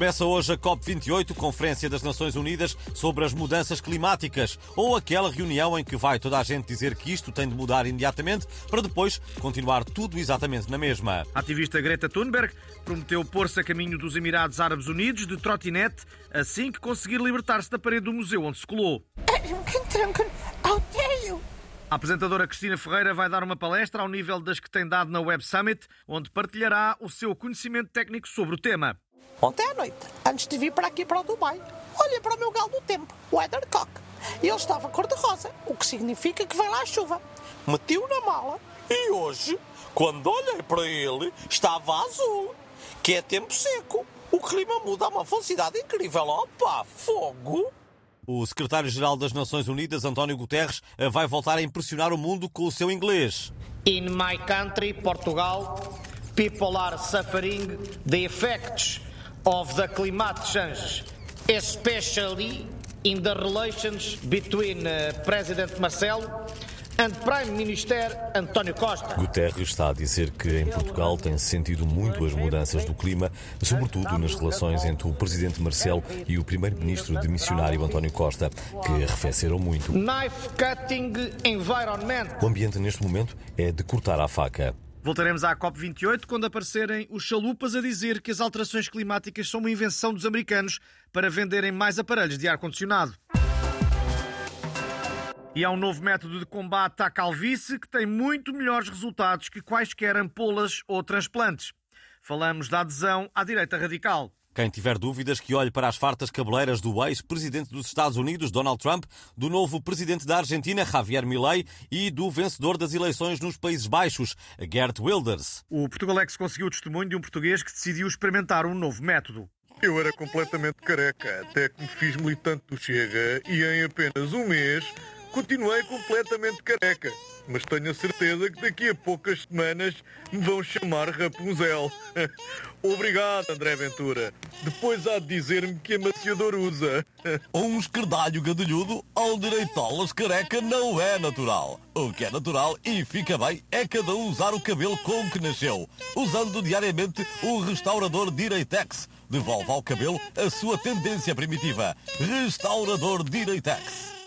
Começa hoje a COP28, Conferência das Nações Unidas sobre as Mudanças Climáticas, ou aquela reunião em que vai toda a gente dizer que isto tem de mudar imediatamente para depois continuar tudo exatamente na mesma. A ativista Greta Thunberg prometeu pôr-se a caminho dos Emirados Árabes Unidos de trotinete assim que conseguir libertar-se da parede do museu onde se colou. A apresentadora Cristina Ferreira vai dar uma palestra ao nível das que tem dado na Web Summit, onde partilhará o seu conhecimento técnico sobre o tema. Ontem à noite, antes de vir para aqui para o Dubai, olhei para o meu galo do tempo, o Weathercock, e ele estava cor-de-rosa, o que significa que vem lá a chuva. Meti-o na mala e hoje, quando olhei para ele, estava azul, que é tempo seco. O clima muda a uma velocidade incrível. Opa, fogo! O secretário-geral das Nações Unidas, António Guterres, vai voltar a impressionar o mundo com o seu inglês. In my country, Portugal, people are suffering the effects of the climate change, especially in the relations between uh, President Marcelo and Prime Minister António Costa. Guterres está a dizer que em Portugal tem-se sentido muito as mudanças do clima, sobretudo nas relações entre o presidente Marcelo e o primeiro-ministro de missionário António Costa, que arrefeceram muito. Knife cutting environment. O ambiente neste momento é de cortar a faca. Voltaremos à COP28 quando aparecerem os chalupas a dizer que as alterações climáticas são uma invenção dos americanos para venderem mais aparelhos de ar-condicionado. E há um novo método de combate à calvície que tem muito melhores resultados que quaisquer ampolas ou transplantes. Falamos da adesão à direita radical. Quem tiver dúvidas que olhe para as fartas cabeleiras do ex-presidente dos Estados Unidos, Donald Trump, do novo presidente da Argentina, Javier Milei, e do vencedor das eleições nos Países Baixos, Gert Wilders. O Portugalex conseguiu o testemunho de um português que decidiu experimentar um novo método. Eu era completamente careca, até que me fiz militante do Chega e em apenas um mês continuei completamente careca. Mas tenho a certeza que daqui a poucas semanas me vão chamar Rapunzel. Obrigado, André Ventura. Depois há de dizer-me que amaciador usa. Um esquerdalho gadulhudo ao direitolas careca não é natural. O que é natural e fica bem é cada um usar o cabelo com que nasceu, usando diariamente o restaurador Direitex. Devolve ao cabelo a sua tendência primitiva. Restaurador Direitex.